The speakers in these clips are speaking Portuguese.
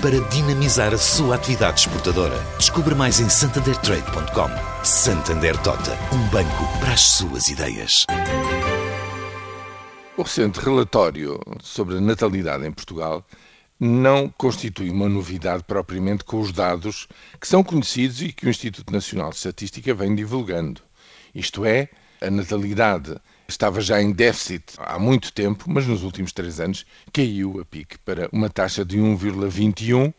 para dinamizar a sua atividade exportadora. Descubra mais em santandertrade.com. Santander Tota, um banco para as suas ideias. O recente relatório sobre a natalidade em Portugal não constitui uma novidade propriamente com os dados que são conhecidos e que o Instituto Nacional de Estatística vem divulgando. Isto é, a natalidade estava já em déficit há muito tempo, mas nos últimos três anos caiu a pique para uma taxa de 1,21,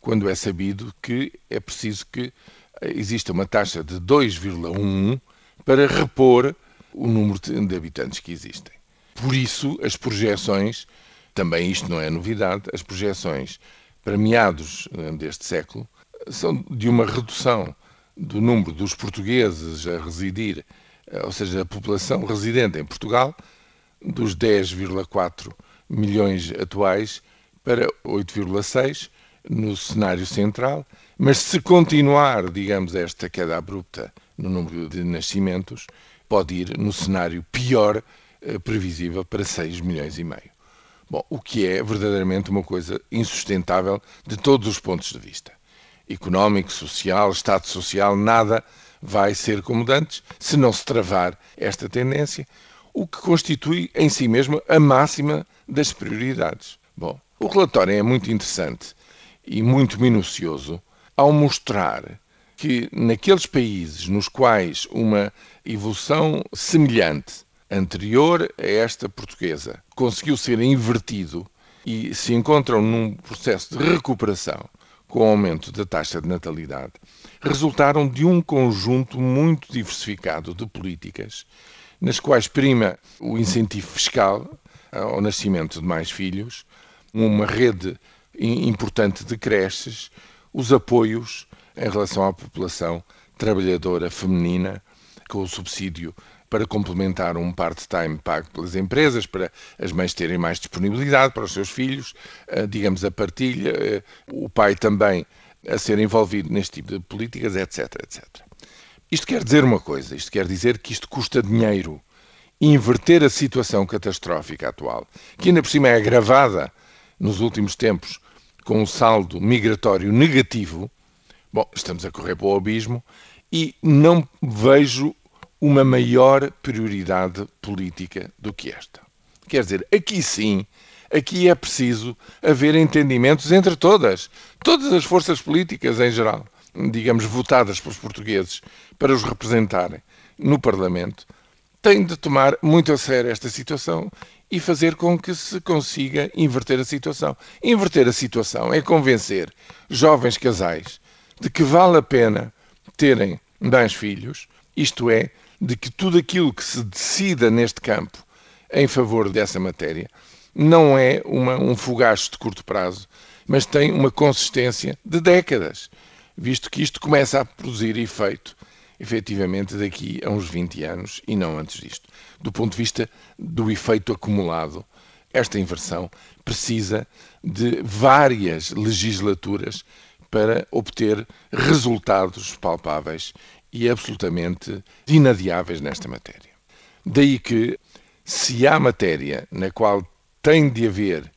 quando é sabido que é preciso que exista uma taxa de 2,11 para repor o número de habitantes que existem. Por isso, as projeções, também isto não é novidade, as projeções para meados eh, deste século são de uma redução do número dos portugueses a residir, eh, ou seja, a população residente em Portugal, dos 10,4 milhões atuais para 8,6 no cenário central, mas se continuar, digamos, esta queda abrupta no número de nascimentos, pode ir no cenário pior eh, previsível para 6 milhões e meio. Bom, o que é verdadeiramente uma coisa insustentável de todos os pontos de vista económico, social, Estado social, nada vai ser como antes se não se travar esta tendência, o que constitui em si mesmo a máxima das prioridades. Bom, o relatório é muito interessante e muito minucioso ao mostrar que naqueles países nos quais uma evolução semelhante, anterior a esta portuguesa, conseguiu ser invertido e se encontram num processo de recuperação com o aumento da taxa de natalidade, resultaram de um conjunto muito diversificado de políticas, nas quais prima o incentivo fiscal ao nascimento de mais filhos, uma rede importante de creches, os apoios em relação à população trabalhadora feminina, com o subsídio para complementar um part-time pago pelas empresas, para as mães terem mais disponibilidade para os seus filhos, eh, digamos, a partilha, eh, o pai também a ser envolvido neste tipo de políticas, etc, etc. Isto quer dizer uma coisa, isto quer dizer que isto custa dinheiro. Inverter a situação catastrófica atual, que ainda por cima é agravada nos últimos tempos com um saldo migratório negativo, bom, estamos a correr para o abismo e não vejo uma maior prioridade política do que esta. Quer dizer, aqui sim, aqui é preciso haver entendimentos entre todas, todas as forças políticas em geral, digamos, votadas pelos portugueses para os representarem no Parlamento, têm de tomar muito a sério esta situação e fazer com que se consiga inverter a situação. Inverter a situação é convencer jovens casais de que vale a pena terem mais filhos, isto é, de que tudo aquilo que se decida neste campo em favor dessa matéria não é uma, um fogacho de curto prazo, mas tem uma consistência de décadas, visto que isto começa a produzir efeito, efetivamente, daqui a uns 20 anos e não antes disto. Do ponto de vista do efeito acumulado, esta inversão precisa de várias legislaturas para obter resultados palpáveis e absolutamente inadiáveis nesta matéria. Daí que, se há matéria na qual tem de haver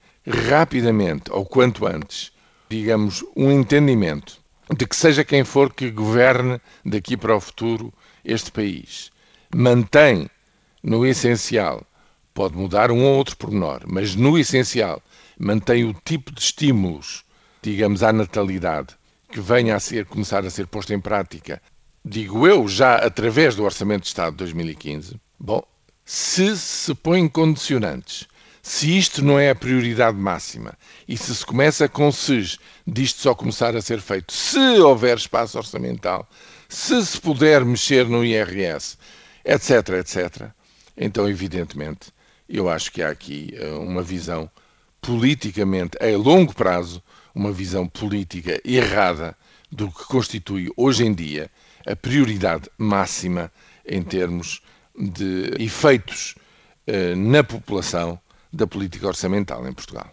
rapidamente, ou quanto antes, digamos, um entendimento de que seja quem for que governe daqui para o futuro este país, mantém no essencial, pode mudar um ou outro pormenor, mas no essencial mantém o tipo de estímulos, digamos, à natalidade que venha a ser, começar a ser posto em prática digo eu, já através do Orçamento de Estado de 2015, bom, se se põem condicionantes, se isto não é a prioridade máxima e se se começa com SES disto só começar a ser feito, se houver espaço orçamental, se se puder mexer no IRS, etc, etc, então, evidentemente, eu acho que há aqui eh, uma visão politicamente, a longo prazo, uma visão política errada do que constitui hoje em dia a prioridade máxima em termos de efeitos eh, na população da política orçamental em Portugal.